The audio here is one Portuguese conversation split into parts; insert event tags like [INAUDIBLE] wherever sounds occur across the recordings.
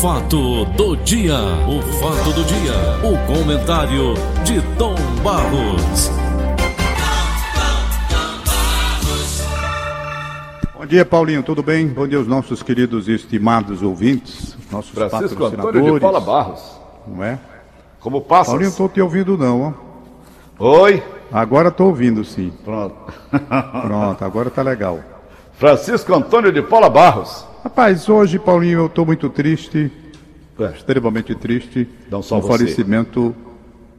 fato do dia, o fato do dia, o comentário de Tom Barros. Bom dia, Paulinho, tudo bem? Bom dia aos nossos queridos e estimados ouvintes, nossos Francisco Antônio de patrocinadores. Paula Barros. Não é? Como passas? Paulinho, estou te ouvindo não, ó. Oi. Agora estou ouvindo sim. Pronto. Pronto, agora tá legal. Francisco Antônio de Paula Barros. Rapaz, hoje, Paulinho, eu estou muito triste, Ué, extremamente triste, Não só com o falecimento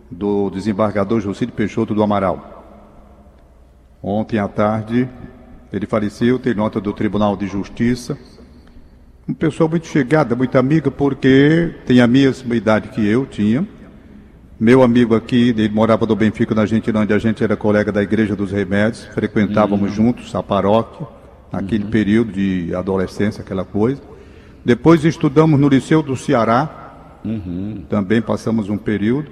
do desembargador Jocílio Peixoto do Amaral. Ontem à tarde, ele faleceu, tem nota do Tribunal de Justiça. Uma pessoa muito chegada, muito amiga, porque tem a mesma idade que eu tinha. Meu amigo aqui, ele morava no Benfica, na Argentinândia, a gente era colega da Igreja dos Remédios, frequentávamos juntos a paróquia, naquele período de adolescência, aquela coisa. Depois estudamos no Liceu do Ceará, também passamos um período.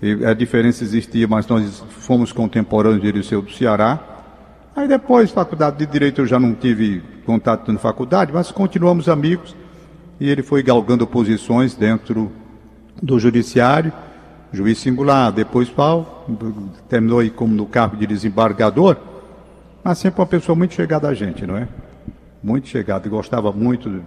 E a diferença existia, mas nós fomos contemporâneos do Liceu do Ceará. Aí depois, faculdade de Direito, eu já não tive contato na faculdade, mas continuamos amigos. E ele foi galgando posições dentro do Judiciário, juiz singular, depois pau, terminou aí como no cargo de desembargador, mas sempre uma pessoa muito chegada a gente, não é? Muito chegada, gostava muito de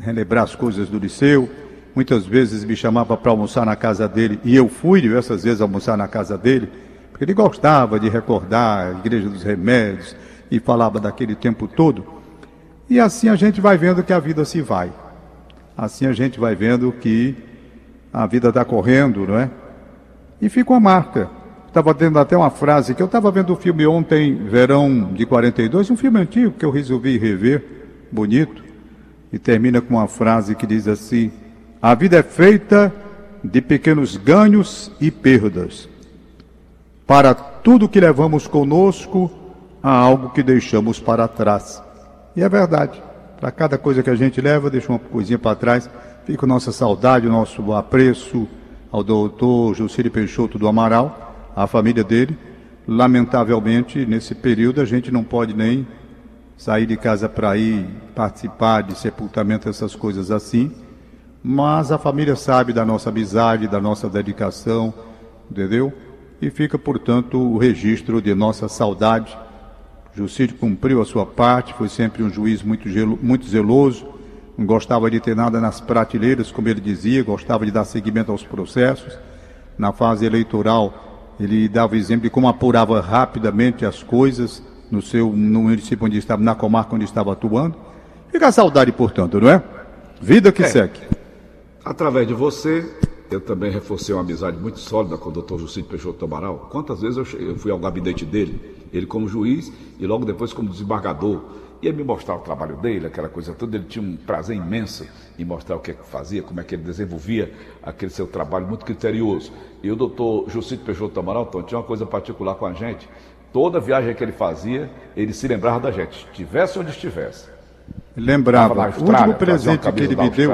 relembrar as coisas do liceu, muitas vezes me chamava para almoçar na casa dele, e eu fui diversas vezes almoçar na casa dele, porque ele gostava de recordar a Igreja dos Remédios, e falava daquele tempo todo. E assim a gente vai vendo que a vida se vai. Assim a gente vai vendo que a vida está correndo, não é? E fica uma marca. Estava tendo até uma frase que eu estava vendo o filme ontem, Verão de 42, um filme antigo que eu resolvi rever, bonito, e termina com uma frase que diz assim: A vida é feita de pequenos ganhos e perdas. Para tudo que levamos conosco, há algo que deixamos para trás. E é verdade. Para cada coisa que a gente leva, deixa uma coisinha para trás. Fica a nossa saudade, o nosso apreço ao doutor Jucílio Peixoto do Amaral, à família dele. Lamentavelmente, nesse período, a gente não pode nem sair de casa para ir participar de sepultamento, essas coisas assim. Mas a família sabe da nossa amizade, da nossa dedicação, entendeu? E fica, portanto, o registro de nossa saudade. Jucílio cumpriu a sua parte, foi sempre um juiz muito, gelo- muito zeloso, não gostava de ter nada nas prateleiras, como ele dizia, gostava de dar seguimento aos processos. Na fase eleitoral, ele dava exemplo de como apurava rapidamente as coisas no seu no município onde estava, na comarca onde estava atuando. Fica a saudade, portanto, não é? Vida que É. segue. Através de você, eu também reforcei uma amizade muito sólida com o doutor Jucílio Peixoto Amaral. Quantas vezes eu, che- eu fui ao gabinete dele, ele como juiz e logo depois como desembargador. Ia me mostrar o trabalho dele, aquela coisa toda. Ele tinha um prazer imenso em mostrar o que é que fazia, como é que ele desenvolvia aquele seu trabalho muito criterioso. E o doutor Jucílio Peixoto Amaral, Tom, tinha uma coisa particular com a gente. Toda viagem que ele fazia, ele se lembrava da gente, estivesse onde estivesse. Lembrava, o último presente que ele me deu.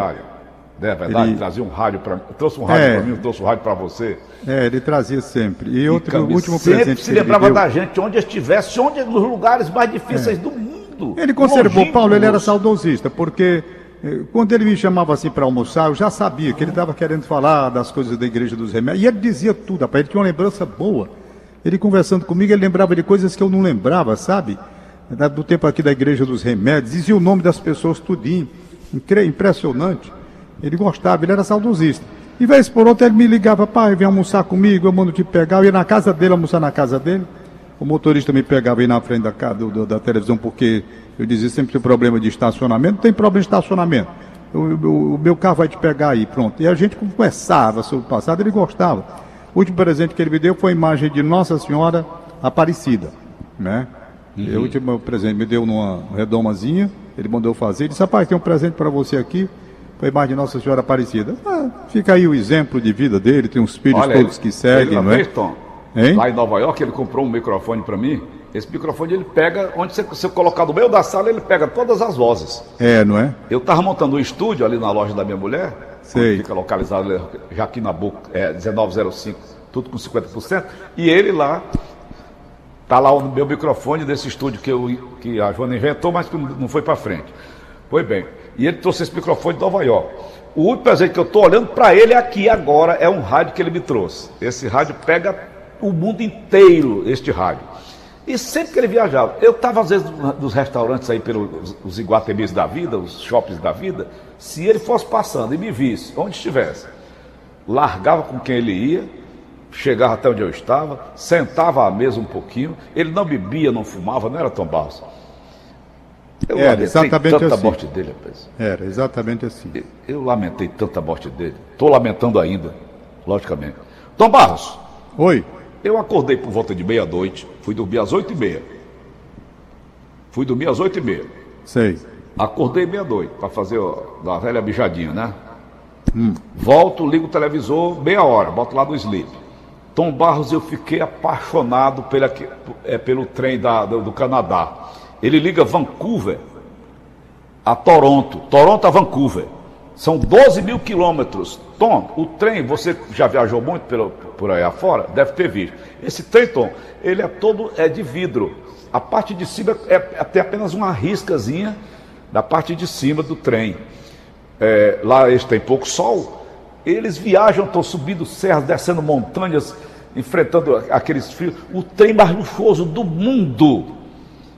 É verdade, ele- trazia um rádio para mim. Trouxe um rádio É. para mim, trouxe um rádio para você. é, ele trazia sempre. E outro, o camisa. último Sempre presente se ele me lembrava deu, da gente, onde estivesse, onde nos lugares mais difíceis do mundo. Ele conservou. Paulo, ele era saudosista, porque eh, quando ele me chamava assim para almoçar, eu já sabia que ele estava querendo falar das coisas da Igreja dos Remédios, e ele dizia tudo, rapaz, ele tinha uma lembrança boa. Ele conversando comigo, ele lembrava de coisas que eu não lembrava, sabe? Do tempo aqui da Igreja dos Remédios, dizia o nome das pessoas tudinho, impressionante. Ele gostava, ele era saudosista. E vez por outra ele me ligava, pai, vem almoçar comigo, eu mando te pegar, eu ia na casa dele, almoçar na casa dele. O motorista me pegava aí na frente da, do- da televisão, porque eu dizia sempre que tem problema de estacionamento, não tem problema de estacionamento. O, o- o meu carro vai te pegar aí, pronto. E a gente conversava sobre o passado, ele gostava. O último presente que ele me deu foi a imagem de Nossa Senhora Aparecida, né? E o último presente me deu numa redomazinha, ele mandou fazer, ele disse, rapaz, tem um presente para você aqui, foi a imagem de Nossa Senhora Aparecida. Ah, fica aí o exemplo de vida dele, tem os filhos Olha, todos que seguem, não é? Tom, Hein? Lá em Nova York, ele comprou um microfone para mim. Esse microfone ele pega, onde você, você colocar no meio da sala, ele pega todas as vozes. É, não é? Eu estava montando um estúdio ali na loja da minha mulher, Sei. fica localizado ali, Jaquim Nabuco, é, 1905, tudo com 50%, e ele lá, tá lá o meu microfone desse estúdio que, eu, que a Joana inventou, mas que não foi para frente. Foi bem. E ele trouxe esse microfone de Nova York. o último presente que eu estou olhando para ele aqui agora é um rádio que ele me trouxe. Esse rádio pega o mundo inteiro, este rádio. E sempre que ele viajava, eu estava às vezes nos restaurantes aí pelos os iguatemis da vida, os shoppings da vida, se ele fosse passando e me visse, onde estivesse, largava com quem ele ia, chegava até onde eu estava, sentava à mesa um pouquinho, ele não bebia, não fumava, não era tão baixo. Eu era exatamente tanta assim. morte dele, rapaz. Era exatamente assim. Eu, eu lamentei tanta morte dele. Estou lamentando ainda, logicamente. Tom Barros. Oi. Eu acordei por volta de meia-noite, fui dormir às oito e meia. Fui dormir às oito e meia. Sei. Acordei meia-noite para fazer a velha bijadinha, né? Hum. Volto, ligo o televisor, meia hora, boto lá no sleep. Tom Barros, eu fiquei apaixonado pela, é, pelo trem da, do, do Canadá. Ele liga Vancouver a Toronto, Toronto a Vancouver. São 12 mil quilômetros. Tom, o trem, você já viajou muito pelo, por aí afora? Deve ter visto. Esse trem, Tom, ele é todo é de vidro. A parte de cima é, é tem apenas uma riscazinha da parte de cima do trem. É, lá eles têm pouco sol. Eles viajam, estão subindo serras, descendo montanhas, enfrentando aqueles frios. O trem mais luxuoso do mundo.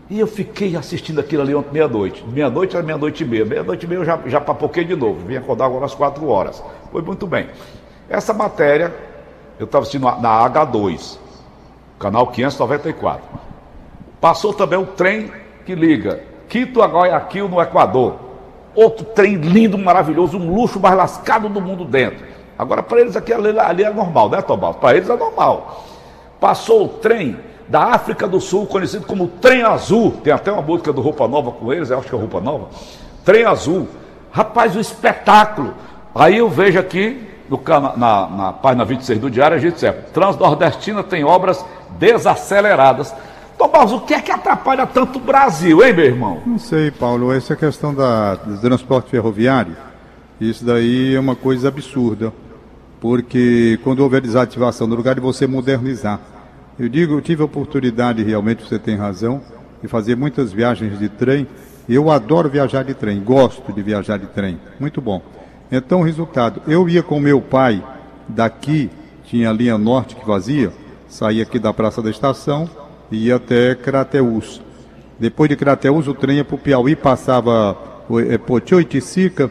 E eu fiquei assistindo aquilo ali ontem, meia-noite. Meia-noite era meia-noite e meia. Meia-noite e meia eu já, já papoquei de novo. Vim acordar agora às quatro horas. Foi muito bem. Essa matéria eu estava assistindo na H2, canal 594. Passou também o trem que liga Quito a Guayaquil no Equador. Outro trem lindo, maravilhoso, um luxo mais lascado do mundo dentro. Agora, para eles aqui ali, ali é normal, né, Tobal? Para eles é normal. Passou o trem da África do Sul, conhecido como Trem Azul. Tem até uma música do Roupa Nova com eles, acho que é Roupa Nova. Trem Azul. Rapaz, o espetáculo. Aí eu vejo aqui, no, na, na página 26 do Diário, a gente diz: Transnordestina tem obras desaceleradas. Tomás, o que é que atrapalha tanto o Brasil, hein, meu irmão? Não sei, Paulo. Essa é questão da, do transporte ferroviário, isso daí é uma coisa absurda. Porque quando houver desativação, no lugar de você modernizar, eu digo, eu tive a oportunidade, realmente você tem razão, de fazer muitas viagens de trem. Eu adoro viajar de trem, gosto de viajar de trem, muito bom. Então, resultado, eu ia com meu pai daqui, tinha a linha norte que fazia, saía aqui da Praça da Estação e ia até Crateús. Depois de Crateús, o trem ia para o Piauí, passava é, Potio e Ticica,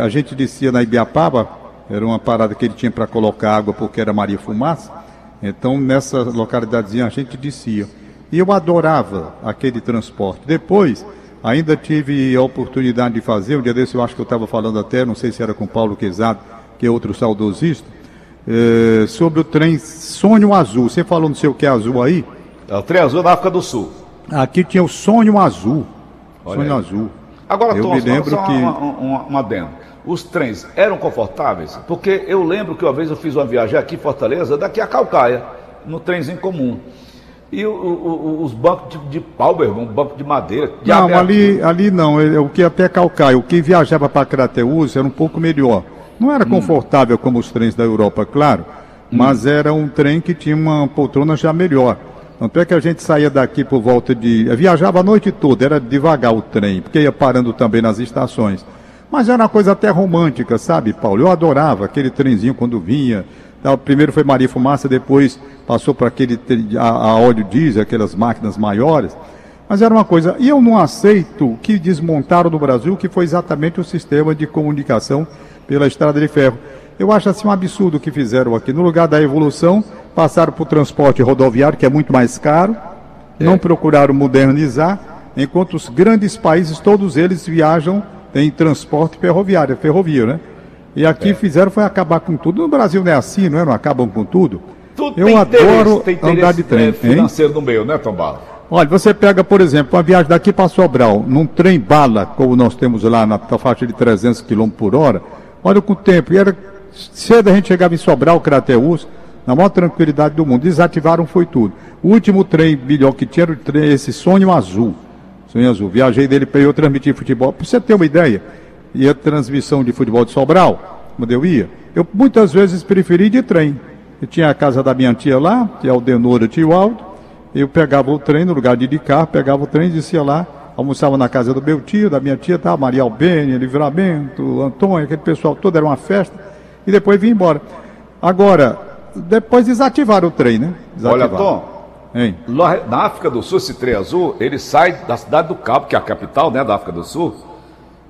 a gente descia na Ibiapaba, era uma parada que ele tinha para colocar água porque era Maria Fumaça, então, nessa localidadezinha a gente descia. E eu adorava aquele transporte. Depois, ainda tive a oportunidade de fazer, um dia desse eu acho que eu estava falando até, não sei se era com Paulo Quezado, que é outro saudosista, é, sobre o trem Sonho Azul. Você falou não sei o que é azul aí? É o trem azul da África do Sul. Aqui tinha o Sonho Azul. Olha Sonho aí. Azul. Agora, eu Tom, me lembro só que... uma, uma, uma os trens eram confortáveis? Porque eu lembro que uma vez eu fiz uma viagem aqui em Fortaleza, daqui a Calcaia, no trenzinho comum. E o, o, os bancos de, de pau, meu irmão, banco de madeira. De não, ali, ali não. O que até Calcaia, o que viajava para Crateús era um pouco melhor. Não era hum. confortável hum. como os trens da Europa, claro, hum. mas era um trem que tinha uma poltrona já melhor. Tanto é que a gente saía daqui por volta de. Viajava a noite toda, era devagar o trem, porque ia parando também nas estações. Mas era uma coisa até romântica, sabe, Paulo? Eu adorava aquele trenzinho quando vinha. Primeiro foi Maria Fumaça, depois passou para aquele a, a óleo diesel, aquelas máquinas maiores. Mas era uma coisa. E eu não aceito que desmontaram no Brasil, que foi exatamente o sistema de comunicação pela estrada de ferro. Eu acho assim um absurdo o que fizeram aqui. No lugar da evolução, passaram para o transporte rodoviário, que é muito mais caro, é. não procuraram modernizar, enquanto os grandes países, todos eles viajam tem transporte ferroviário, ferrovia, né? E aqui é. fizeram foi acabar com tudo. No Brasil não é assim, não é? Não acabam com tudo. tudo Eu adoro andar de trem. É, financeiro hein? no meio, né, Tom Bala? Olha, você pega, por exemplo, uma viagem daqui para Sobral, num trem bala, como nós temos lá na faixa de 300 km por hora, olha com o tempo, e era cedo a gente chegava em Sobral, Crateús, na maior tranquilidade do mundo. Desativaram foi tudo. O último trem melhor que tinha era esse sonho azul. Sonho Azul. Viajei dele para eu transmitir futebol. Para você ter uma ideia, e a transmissão de futebol de Sobral, quando eu ia, eu muitas vezes preferi de trem. Eu tinha a casa da minha tia lá, que é o Denora Tio Aldo. Eu pegava o trem, no lugar de ir de carro, pegava o trem, descia lá almoçava na casa do meu tio, da minha tia, tá, Maria Albênia, Livramento, Antônio, aquele pessoal todo, era uma festa, e depois vim embora. Agora, depois desativaram o trem, né? Olha. Tom, Hein? na África do Sul, esse trem azul, ele sai da cidade do Cabo, que é a capital né, da África do Sul,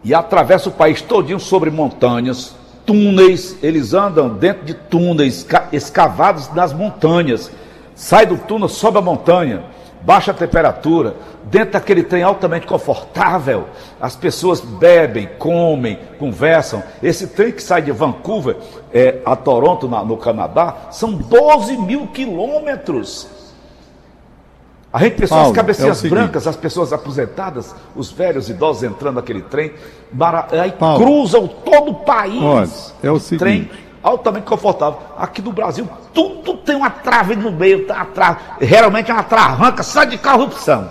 e atravessa o país todinho sobre montanhas, túneis, eles andam dentro de túneis ca- escavados nas montanhas. Sai do túnel, sobe a montanha, baixa a temperatura, dentro daquele trem altamente confortável, as pessoas bebem, comem, conversam. Esse trem que sai de Vancouver é, a Toronto, na- no Canadá, são 12 mil quilômetros. A gente pensou Paulo, as cabecinhas é brancas, as pessoas aposentadas, os velhos idosos entrando naquele trem, mara- aí Paulo. cruzam todo o país. Olha, é o seguinte. Trem altamente confortável. Aqui no Brasil, tudo tem uma trave no meio, tá, realmente é uma travanca só de corrupção.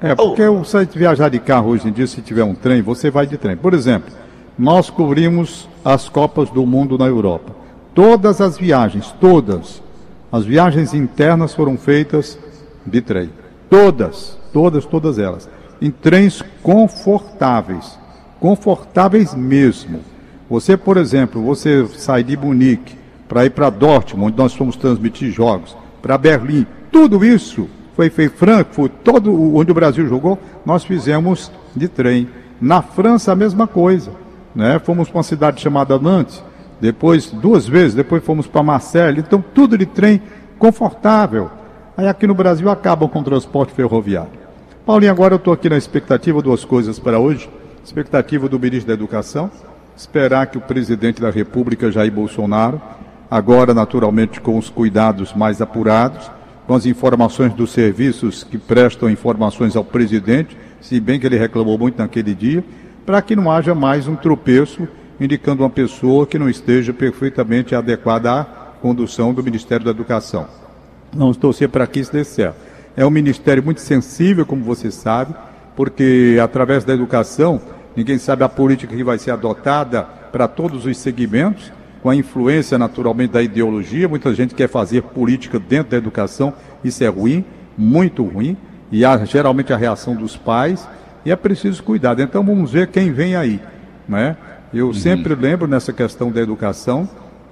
É, porque você viajar de carro hoje em dia, se tiver um trem, você vai de trem. Por exemplo, nós cobrimos as Copas do Mundo na Europa. Todas as viagens, todas, as viagens internas foram feitas de trem. Todas, todas, todas elas. Em trens confortáveis. Confortáveis mesmo. Você, por exemplo, você sai de Munique para ir para Dortmund, onde nós fomos transmitir jogos, para Berlim, tudo isso foi feito Frankfurt, todo onde o Brasil jogou, nós fizemos de trem. Na França a mesma coisa, né? Fomos para uma cidade chamada Nantes, depois duas vezes, depois fomos para Marseille, então tudo de trem confortável. Aí aqui no Brasil acabam com o transporte ferroviário. Paulinho, agora eu estou aqui na expectativa duas coisas para hoje. Expectativa do ministro da Educação, esperar que o presidente da República, Jair Bolsonaro, agora naturalmente com os cuidados mais apurados, com as informações dos serviços que prestam informações ao presidente, se bem que ele reclamou muito naquele dia, para que não haja mais um tropeço indicando uma pessoa que não esteja perfeitamente adequada à condução do Ministério da Educação. Vamos torcer para que isso dê certo. É um ministério muito sensível, como você sabe, porque através da educação, ninguém sabe a política que vai ser adotada para todos os segmentos, com a influência naturalmente da ideologia. Muita gente quer fazer política dentro da educação, isso é ruim, muito ruim, e há geralmente a reação dos pais, e é preciso cuidar. Então vamos ver quem vem aí. Né? Eu sempre lembro nessa questão da educação,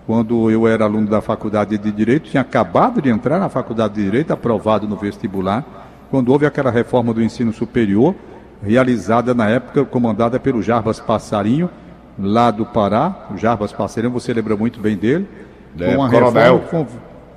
quando eu era aluno da faculdade de Direito, tinha acabado de entrar na faculdade de Direito, aprovado no vestibular, quando houve aquela reforma do ensino superior, realizada na época, comandada pelo Jarbas Passarinho, lá do Pará. O Jarbas Passarinho, você lembra muito bem dele. É, Foi coronel. um-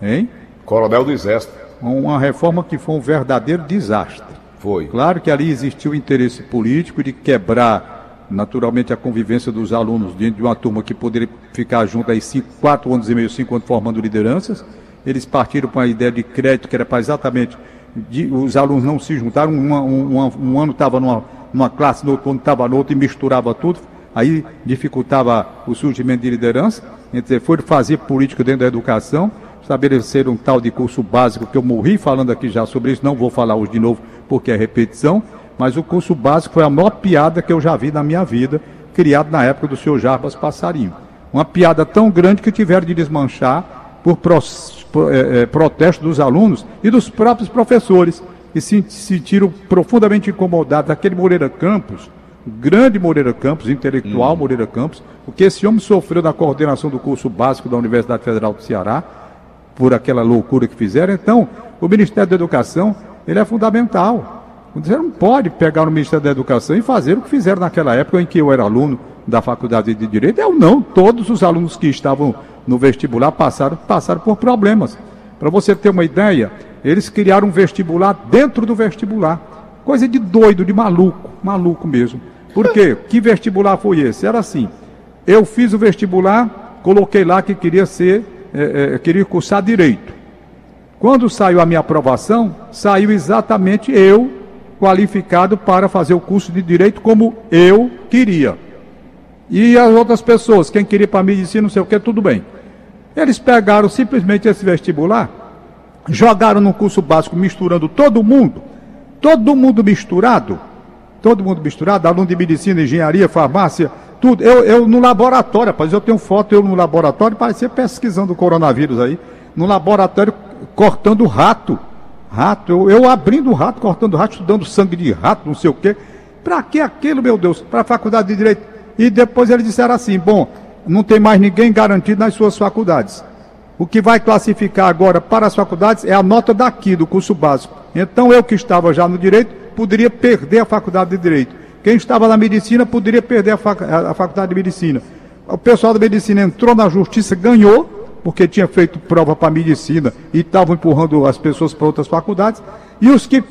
Hein? Coronel do Exército. Uma reforma que foi um verdadeiro desastre. Foi. Claro que ali existiu o interesse político de quebrar, naturalmente, a convivência dos alunos dentro de uma turma que poderia ficar junto aí cinco, quatro anos e meio, cinco anos formando lideranças. Eles partiram para uma ideia de crédito que era para exatamente de- os alunos não se juntaram. Uma- um, uma- um ano estava numa, numa classe, no outro ano estava no outro e misturava tudo. Aí dificultava o surgimento de liderança. Então, foi fazer política dentro da educação estabelecer um tal de curso básico, que eu morri falando aqui já sobre isso, não vou falar hoje de novo porque é repetição, mas o curso básico foi a maior piada que eu já vi na minha vida, criado na época do senhor Jarbas Passarinho. Uma piada tão grande que tiveram de desmanchar por eh, eh, protesto dos alunos e dos próprios professores, que se sentiram profundamente incomodados. Aquele Moreira Campos, grande Moreira Campos, intelectual Moreira Campos, o que esse homem sofreu na coordenação do curso básico da Universidade Federal do Ceará, por aquela loucura que fizeram. Então, o Ministério da Educação, ele é fundamental. Você não pode pegar no Ministério da Educação e fazer o que fizeram naquela época em que eu era aluno da Faculdade de Direito. Eu não, todos os alunos que estavam no vestibular passaram, passaram por problemas. Para você ter uma ideia, eles criaram um vestibular dentro do vestibular. Coisa de doido, de maluco, maluco mesmo. Por quê? [LAUGHS] Que vestibular foi esse? Era assim, eu fiz o vestibular, coloquei lá que queria ser é, é, queria cursar direito. Quando saiu a minha aprovação, saiu exatamente eu qualificado para fazer o curso de direito como eu queria. E as outras pessoas, quem queria para medicina, não sei o que, tudo bem. Eles pegaram simplesmente esse vestibular, jogaram no curso básico misturando todo mundo, todo mundo misturado, todo mundo misturado, aluno de medicina, engenharia, farmácia, tudo. Eu, eu no laboratório, rapaz, eu tenho foto eu no laboratório, parecia pesquisando o coronavírus aí, no laboratório cortando rato, Rato, eu, eu abrindo rato, cortando rato, estudando sangue de rato, não sei o quê. Para que aquilo, meu Deus? Para a faculdade de Direito. E depois eles disseram assim: bom, não tem mais ninguém garantido nas suas faculdades. O que vai classificar agora para as faculdades é a nota daqui, do curso básico. Então eu que estava já no direito, poderia perder a faculdade de direito. Quem estava na medicina poderia perder a, fac a faculdade de medicina. O pessoal da medicina entrou na justiça, ganhou, porque tinha feito prova para medicina e estavam empurrando as pessoas para outras faculdades. E os que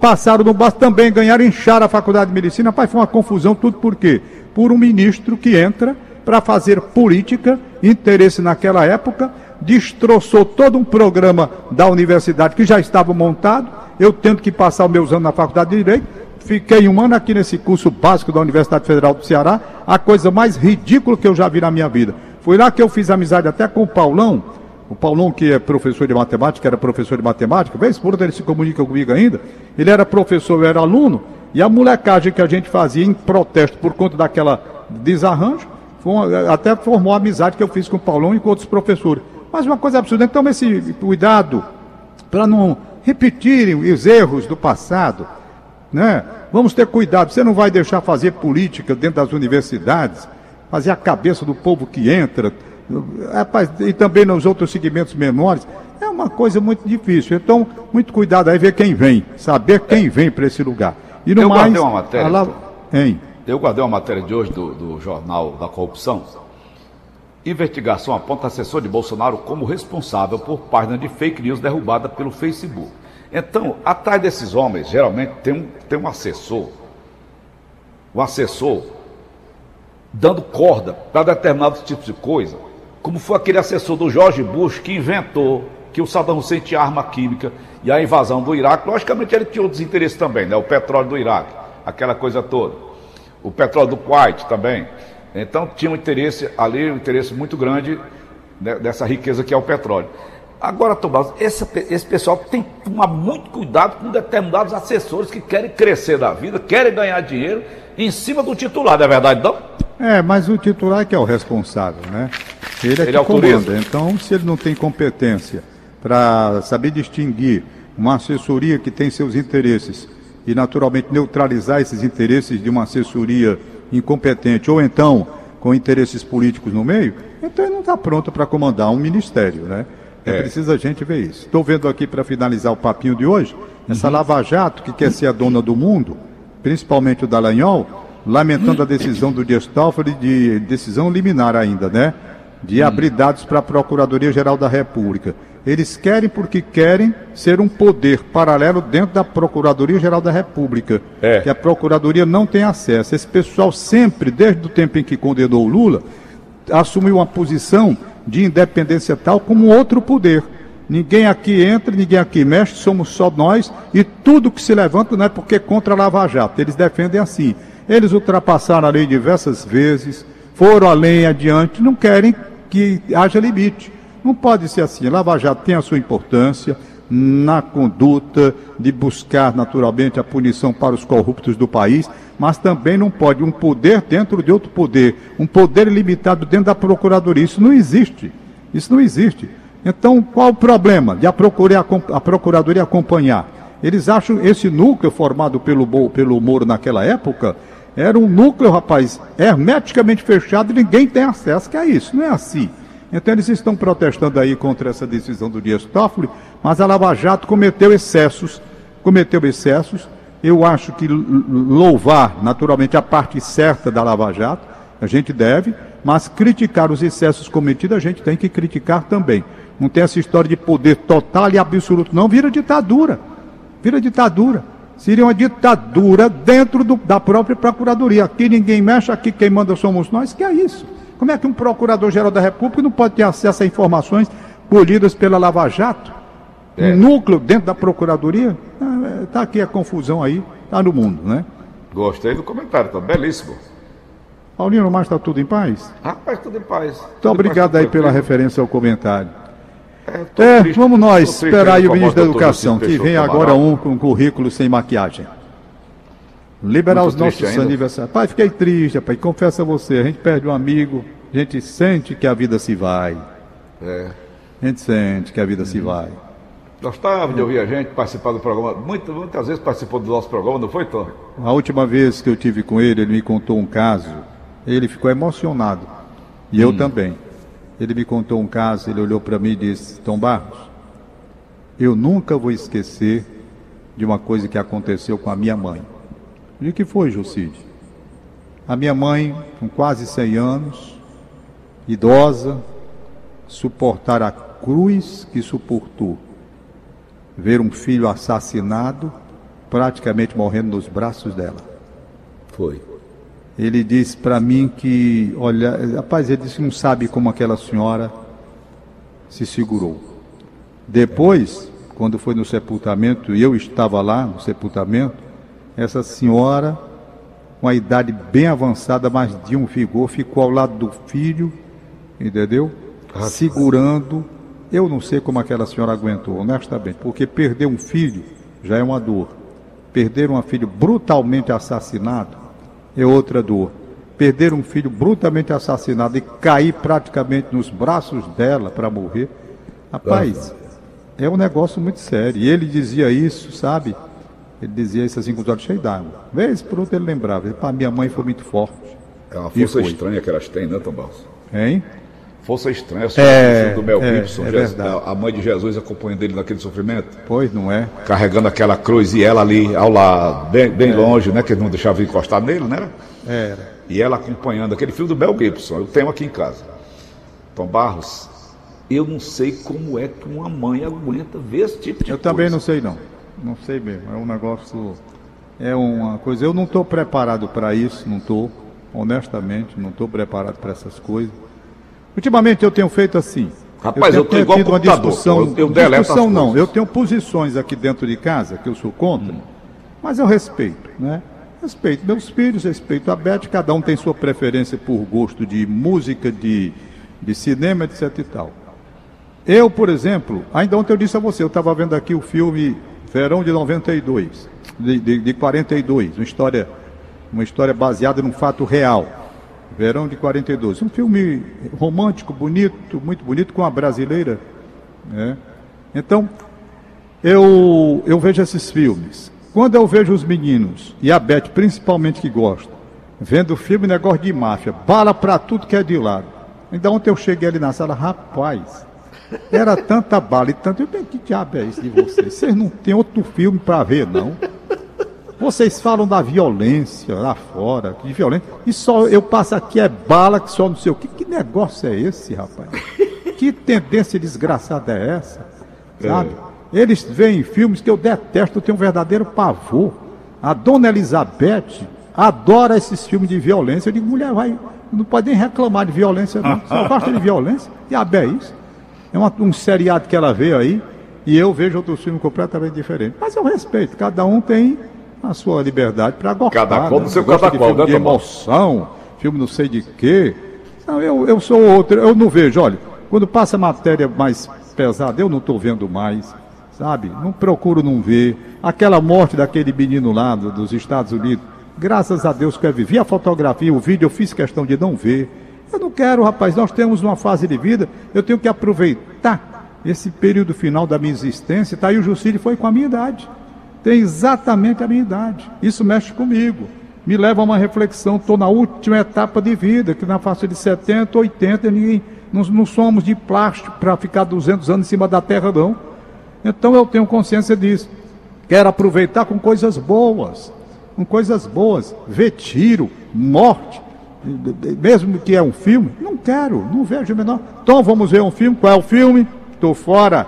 passaram no básico também ganharam, incharam a faculdade de medicina. Rapaz, foi uma confusão, tudo por quê? Por um ministro que entra para fazer política, interesse naquela época, destroçou todo um programa da universidade que já estava montado. Eu tendo que passar meus anos na faculdade de Direito, fiquei um ano aqui nesse curso básico da Universidade Federal do Ceará, a coisa mais ridícula que eu já vi na minha vida. Foi lá que eu fiz amizade até com o Paulão, o Paulão que é professor de matemática, era professor de matemática, vez por outra ele se comunica comigo ainda, ele era professor, eu era aluno, e a molecagem que a gente fazia em protesto por conta daquela desarranjo, até formou a amizade que eu fiz com o Paulão e com outros professores. Mas uma coisa absurda, então esse cuidado para não repetirem os erros do passado, né? Vamos ter cuidado, você não vai deixar fazer política dentro das universidades, fazer a cabeça do povo que entra, rapaz, e também nos outros segmentos menores, é uma coisa muito difícil. Então, muito cuidado aí, ver quem vem, saber quem vem para esse lugar. E no Eu mais, guardei uma matéria. Lá... Hein? Eu guardei uma matéria de hoje do, do Jornal da Corrupção. Investigação aponta assessor de Bolsonaro como responsável por página de fake news derrubada pelo Facebook. Então, atrás desses homens, geralmente tem um, tem um assessor. Um assessor dando corda para determinados tipos de coisa, como foi aquele assessor do George Bush que inventou que o Saddam Hussein tinha arma química e a invasão do Iraque, logicamente ele tinha outros interesses também, né? o petróleo do Iraque, aquela coisa toda. O petróleo do Kuwait também. Então tinha um interesse ali, um interesse muito grande né, dessa riqueza que é o petróleo. Agora, Tomás, esse, esse pessoal tem que tomar muito cuidado com determinados assessores que querem crescer da vida, querem ganhar dinheiro em cima do titular, não é verdade, não? É, mas o titular é que é o responsável, né? Ele é ele que autoriza. comanda. Então, se ele não tem competência para saber distinguir uma assessoria que tem seus interesses e, naturalmente, neutralizar esses interesses de uma assessoria incompetente ou então com interesses políticos no meio, então ele não está pronto para comandar um ministério, né? É, é preciso a gente ver isso. Estou vendo aqui para finalizar o papinho de hoje, essa uhum. Lava Jato que quer ser a dona do mundo, principalmente o Dallagnol, lamentando a decisão do Dias Toffoli de decisão liminar ainda, né? De hum. abrir dados para a Procuradoria-Geral da República. Eles querem porque querem ser um poder paralelo dentro da Procuradoria-Geral da República, é. que a Procuradoria não tem acesso. Esse pessoal sempre, desde o tempo em que condenou o Lula, assumiu uma posição de independência tal como outro poder. Ninguém aqui entra, ninguém aqui mexe, somos só nós, e tudo que se levanta não é porque é contra a Lava Jato. Eles defendem assim. Eles ultrapassaram a lei diversas vezes, foram além e adiante, não querem que haja limite. Não pode ser assim. Lava Jato tem a sua importância na conduta de buscar naturalmente a punição para os corruptos do país, mas também não pode um poder dentro de outro poder, um poder limitado dentro da Procuradoria. Isso não existe. Isso não existe. Então, qual o problema de a, a Procuradoria acompanhar? Eles acham esse núcleo formado pelo, pelo Moro naquela época era um núcleo, rapaz, hermeticamente fechado e ninguém tem acesso, que é isso, não é assim. Então eles estão protestando aí contra essa decisão do Dias Toffoli, mas a Lava Jato cometeu excessos, cometeu excessos. Eu acho que louvar, naturalmente, a parte certa da Lava Jato, a gente deve, mas criticar os excessos cometidos, a gente tem que criticar também. Não tem essa história de poder total e absoluto, não, vira ditadura. Vira ditadura. Seria uma ditadura dentro do, da própria Procuradoria. Aqui ninguém mexe, aqui quem manda somos nós. Que é isso? Como é que um Procurador-Geral da República não pode ter acesso a informações colhidas pela Lava Jato? É. Um núcleo dentro da Procuradoria? Está é, aqui a confusão aí, está no mundo, né? Gostei do comentário, está belíssimo. Paulinho, mas está tudo em paz? Rapaz, tudo em paz. Muito obrigado aí pela referência ao comentário. É, triste, vamos nós esperar aí o ministro da Educação, que vem agora um com currículo sem maquiagem. Liberar Muito os nossos aniversários. Pai, fiquei triste, pai. Confesso a você, a gente perde um amigo, a gente sente que a vida se vai. É. A gente sente que a vida se vai. Gostava de ouvir a gente participar do programa. Muitas, muitas vezes participou do nosso programa, não foi, Tom? A última vez que eu tive com ele, ele me contou um caso. Ele ficou emocionado. E eu também. Ele me contou um caso, ele olhou para mim e disse: Tom Barros, eu nunca vou esquecer de uma coisa que aconteceu com a minha mãe. O que foi, Jucide? A minha mãe, com quase 100 anos, idosa, suportar a cruz que suportou. Ver um filho assassinado, praticamente morrendo nos braços dela. Foi. Ele disse para mim que, olha, rapaz, ele disse que não sabe como aquela senhora se segurou. Depois, quando foi no sepultamento, e eu estava lá no sepultamento, essa senhora, com a idade bem avançada, mas de um vigor, ficou ao lado do filho, entendeu? Segurando. Eu não sei como aquela senhora aguentou, honestamente, porque perder um filho já é uma dor. Perder um filho brutalmente assassinado é outra dor. Perder um filho brutalmente assassinado e cair praticamente nos braços dela para morrer, rapaz, é um negócio muito sério. E ele dizia isso, sabe? Ele dizia isso assim com os olhos cheios d'água. Vez por outra ele lembrava. Para minha mãe foi muito forte. É uma força estranha que elas têm, né, Tom Barros? Hein? Força estranha, É, do Mel é, Gibson, é a mãe de Jesus acompanhando ele naquele sofrimento, Pois não é? carregando aquela cruz e ela ali ao lado, bem, bem longe, né, que não deixava encostar nele, né? Era. E ela acompanhando aquele filme do Mel Gibson, eu tenho aqui em casa. Tom Barros, eu não sei como é que uma mãe aguenta ver esse tipo de Eu coisa. também não sei não. Não sei mesmo. É um negócio. É uma coisa. Eu não estou preparado para isso, não estou. Honestamente, não estou preparado para essas coisas. Ultimamente eu tenho feito assim. Rapaz, eu tô tenho igual tido uma discussão. eu- eu discussão não. Eu tenho posições aqui dentro de casa que eu sou contra, mas eu respeito, né? Respeito meus filhos, respeito a Beth, cada um tem sua preferência por gosto de música, de, de cinema, etc e tal. Eu, por exemplo, ainda ontem eu disse a você, eu estava vendo aqui o filme Verão de 92, de, de, de 42, uma história, uma história baseada num fato real. Verão de 42, um filme romântico, bonito, muito bonito, com a brasileira. Né? Então, eu, eu vejo esses filmes. Quando eu vejo os meninos, e a Beth principalmente que gosta, vendo filme negócio de máfia, bala pra tudo que é de lado. Ainda ontem eu cheguei ali na sala, rapaz, era tanta bala e tanto. Eu bem, que diabo é isso de vocês? Vocês não tem outro filme para ver, não? Vocês falam da violência lá fora, de violência, e só eu passo aqui é bala que só não sei o que. Que negócio é esse, rapaz? Que tendência desgraçada é essa? Sabe? Eles veem filmes que eu detesto, eu tenho um verdadeiro pavor. A dona Elizabeth adora esses filmes de violência. Eu digo, mulher, vai, não pode nem reclamar de violência, não. Só gosta de violência. E a é isso. É uma- um seriado que ela vê aí, e eu vejo outros filmes completamente diferentes. Mas eu respeito, cada um tem a sua liberdade para gostar. Cada qual né? no seu cada qual, filme né, de emoção, filme não sei de quê. Não, eu, eu sou outro, eu não vejo, olha, quando passa matéria mais pesada, eu não estou vendo mais, sabe? Não procuro não ver. Aquela morte daquele menino lá do- dos Estados Unidos, graças a Deus que eu vivi a fotografia, o vídeo, eu fiz questão de não ver. Eu não quero, rapaz, nós temos uma fase de vida, eu tenho que aproveitar esse período final da minha existência, tá? E o Jucílio foi com a minha idade tem exatamente a minha idade. Isso mexe comigo. Me leva a uma reflexão. Estou na última etapa de vida, que na faixa de 70, 80, ninguém, não, não somos de plástico para ficar 200 anos em cima da terra, não. Então eu tenho consciência disso. Quero aproveitar com coisas boas. Com coisas boas. Ver tiro, morte. Mesmo que é um filme, não quero, não vejo menor. Então vamos ver um filme. Qual é o filme? Estou fora.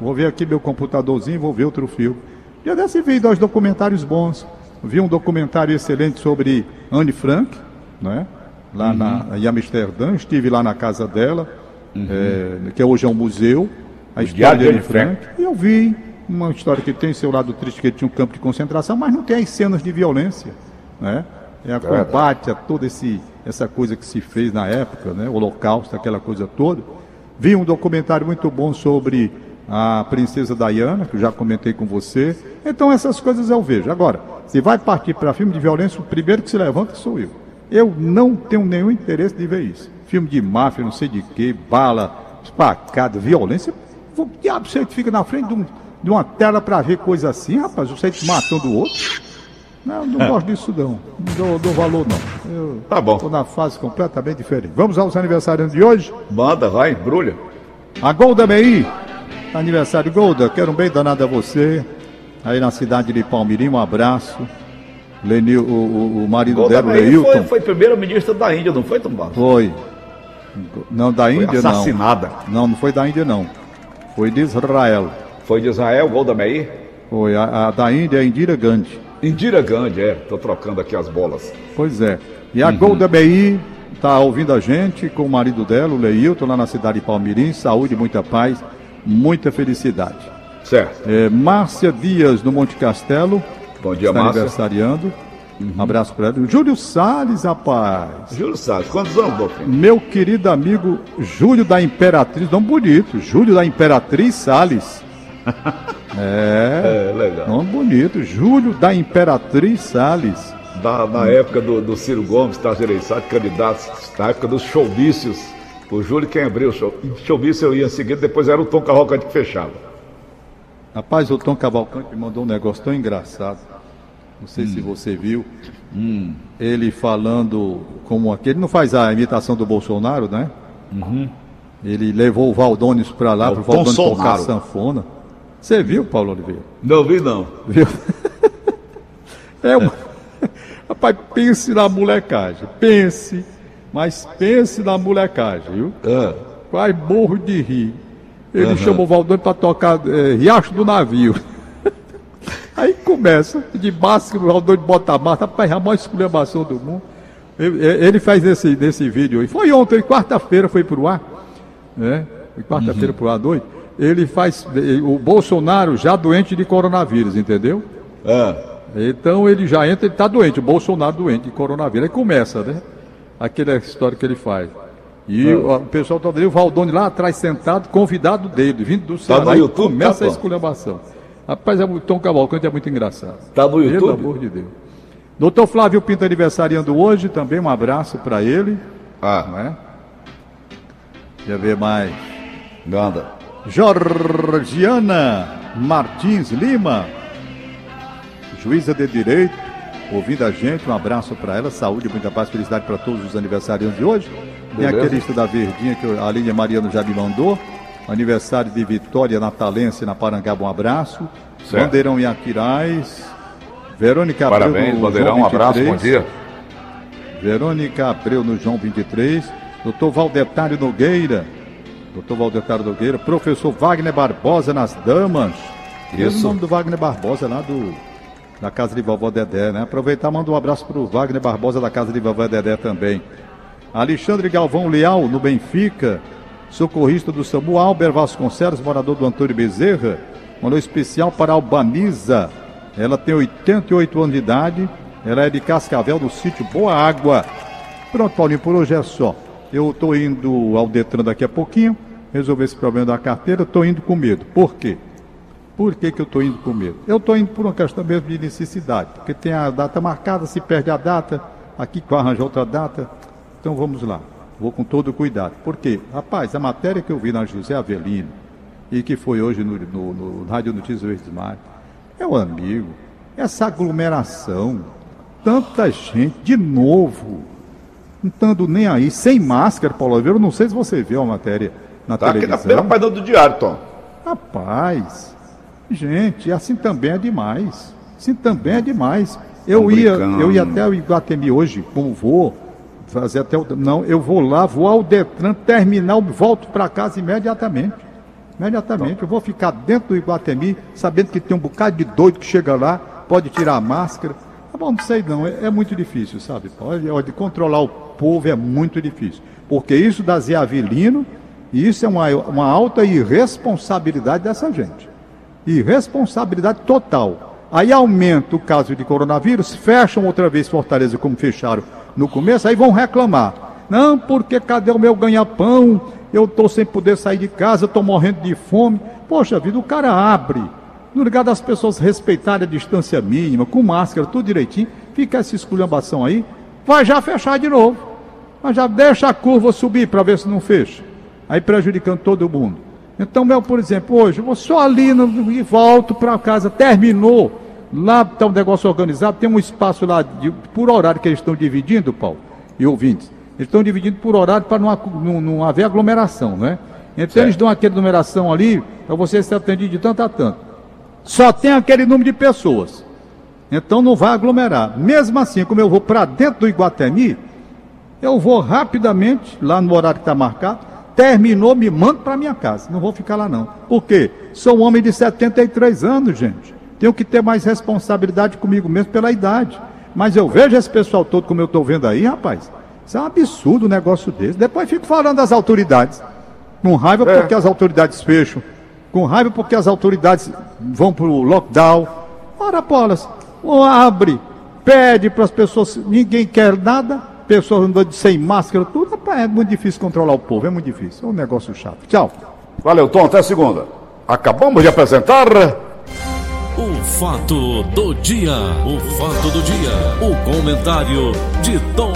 Vou ver aqui meu computadorzinho, vou ver outro filme. Já desse vi dois documentários bons. Vi um documentário excelente sobre Anne Frank, né? lá na, em Amsterdã. Estive lá na casa dela, eh, que hoje é um museu. A história Diário de Anne Anne Frank. Frank. E eu vi uma história que tem seu lado triste, que ele tinha um campo de concentração, mas não tem as cenas de violência. Né? É a combate a toda esse, essa coisa que se fez na época, né? o Holocausto, aquela coisa toda. Vi um documentário muito bom sobre a princesa Diana, que eu já comentei com você. Então essas coisas eu vejo. Agora, se vai partir para filme de violência, o primeiro que se levanta sou eu. Eu não tenho nenhum interesse de ver isso. Filme de máfia, não sei de quê, bala, espacada, violência. Que diabo você fica na frente de um, de uma tela para ver coisa assim, rapaz, você matando o outro. Não, não é. [LAUGHS] gosto disso não. Não dou, dou valor não. Eu tá bom. Estou na fase completamente diferente. Vamos aos aniversários de hoje? Manda, vai, embrulha. A Golda Meir. Aniversário Golda, quero um bem danado a você. Aí na cidade de Palmirim, um abraço. Lenil, o, o, o marido Golda dela, Leilton. Foi, foi primeiro-ministro da Índia, não foi, Tomás? Foi. Não, da Índia foi assassinada. não. Não, não foi da Índia não. Foi de Israel. Foi de Israel, Golda Meir? Foi. A, a da Índia é Indira Gandhi. Indira Gandhi, é. Estou trocando aqui as bolas. Pois é. E a uhum. Golda Meir está ouvindo a gente com o marido dela, o Leilton, lá na cidade de Palmirim. Saúde, muita paz, muita felicidade. Certo. É, Márcia Dias, no Monte Castelo. Bom dia, está Márcia. aniversariando. Uhum. Um abraço para ela. Júlio Salles, rapaz. Júlio Salles, quantos anos? Meu querido amigo Júlio da Imperatriz, nome bonito. Júlio da Imperatriz Salles. [LAUGHS] é, é, legal. Nome bonito. Júlio da Imperatriz Salles. Da, na época do, do Ciro Gomes, Tarso Ereissati, candidato, na época dos showmícios. O Júlio quem abriu o show. Showmício eu ia em seguida, depois era o Tom Cavalcante que fechava. Rapaz, o Tom Cavalcante me mandou um negócio tão engraçado. Não sei hum. se você viu. Hum. Ele falando como aquele. Ele não faz a imitação do Bolsonaro, né? Uhum. Ele levou o Valdones para lá, para o Valdones tocar sanfona. Você viu, Paulo Oliveira? Não vi, não. Viu? [LAUGHS] é uma... [LAUGHS] Rapaz, pense na molecagem. Pense. Mas pense na molecagem, viu? Ah. Vai morro de rir. Ele uhum. chamou o Valdones para tocar é, Riacho do Navio. [LAUGHS] Aí começa, de máscara, o Raldônio bota a massa, rapaz, a maior exclamação do mundo. Ele, ele faz nesse, nesse vídeo aí. Foi ontem, quarta-feira foi pro ar. Né? Quarta-feira uhum. pro ar noite. Ele faz. O Bolsonaro já doente de coronavírus, entendeu? É. Então ele já entra, ele está doente, o Bolsonaro doente de coronavírus. Aí começa, né? Aquela história que ele faz. E é. o, pessoal está ali, o Valdone lá atrás sentado, convidado dele, vindo do Ceará. Tá no YouTube, começa tá, a esculhambação. Rapaz, é, o Tom Cavalcante é muito engraçado. Tá no YouTube? Pelo amor de Deus. Doutor Flávio Pinto aniversariando hoje, também um abraço para ele. Ah. Não é? Deixa eu ver mais. Ganda. Georgiana Martins Lima, juíza de direito, ouvindo a gente, um abraço para ela, saúde, muita paz, felicidade para todos os aniversariantes de hoje. Tem aquele da verdinha que a Aline Mariano já me mandou. Aniversário de Vitória Natalense na Parangaba, um abraço. Certo. Bandeirão em Aquiraz. Verônica Abreu Parabéns, Bandeirão, um abraço, bom dia. Verônica Abreu no João 23. Doutor Valdetário Nogueira. Doutor Valdetário Nogueira. Professor Wagner Barbosa nas damas. Isso. o nome do Wagner Barbosa lá do, da casa de vovó Dedé, né? Aproveitar, manda um abraço para o Wagner Barbosa da casa de vovó Dedé também. Alexandre Galvão Leal, no Benfica socorrista do SAMU, Albert Vasconcelos, morador do Antônio Bezerra, mandou especial para Albaniza. Ela tem 88 anos de idade, ela é de Cascavel, do sítio Boa Água. Pronto, Paulinho, por hoje é só. Eu estou indo ao Detran daqui a pouquinho, resolver esse problema da carteira, estou indo com medo. Por quê? Por que, que eu estou indo com medo? Eu estou indo por uma questão mesmo de necessidade, porque tem a data marcada, se perde a data, aqui vai arranjar outra data. Então vamos lá. Vou com todo cuidado. Por quê? Rapaz, a matéria que eu vi na José Avelino e que foi hoje no, no, no Rádio Notícias Verdes Mar, é o amigo. Essa aglomeração, tanta gente, de novo, não estando nem aí, sem máscara, Paulo Oliveira. Não sei se você viu a matéria na tá televisão. Aqui na primeira página do diário, Tom. Rapaz, gente, assim também é demais. Assim também é demais. Eu ia, eu ia até o Iguatemi hoje, como vou, fazer até o. Não, eu vou lá, vou ao Detran, terminal, volto para casa imediatamente. Imediatamente. Eu vou ficar dentro do Iguatemi, sabendo que tem um bocado de doido que chega lá, pode tirar a máscara. Tá bom, não sei não, é, é muito difícil, sabe? Olha, olha, controlar o povo é muito difícil. Porque isso da Zé Avelino, isso é uma, uma alta irresponsabilidade dessa gente. Irresponsabilidade total. Aí aumenta o caso de coronavírus, fecham outra vez Fortaleza como fecharam no começo, aí vão reclamar. Não, porque cadê o meu ganha-pão? Eu estou sem poder sair de casa, estou morrendo de fome. Poxa vida, o cara abre. No lugar das pessoas respeitarem a distância mínima, com máscara, tudo direitinho, fica essa esculhambação aí, vai já fechar de novo. Mas já deixa a curva subir para ver se não fecha. Aí prejudicando todo mundo. Então, eu, por exemplo, hoje, eu vou só ali no, e volto para casa, terminou. Lá está um negócio organizado, tem um espaço lá de, por horário que eles estão dividindo, Paulo, e ouvintes. Eles estão dividindo por horário para não, não, não, haver aglomeração, né? Então certo. eles dão aquela numeração ali para você ser atendido de tanto a tanto. Só tem aquele número de pessoas. Então não vai aglomerar. Mesmo assim, como eu vou para dentro do Iguatemi, eu vou rapidamente, lá no horário que está marcado, terminou, me mando para minha casa. Não vou ficar lá não. Por quê? Sou um homem de 73 anos, gente. Tenho que ter mais responsabilidade comigo mesmo pela idade. Mas eu vejo esse pessoal todo como eu estou vendo aí, rapaz. Isso é um absurdo um negócio desse. Depois fico falando das autoridades. Com raiva é. porque as autoridades fecham. Com raiva porque as autoridades vão para o lockdown. Ora, Paulas, abre, pede para as pessoas, ninguém quer nada, pessoas andando sem máscara, tudo. Rapaz, é muito difícil controlar o povo, é muito difícil. É um negócio chato. Tchau. Valeu, Tom. Até segunda. Acabamos de apresentar. O fato do dia. O fato do dia. O comentário de Tom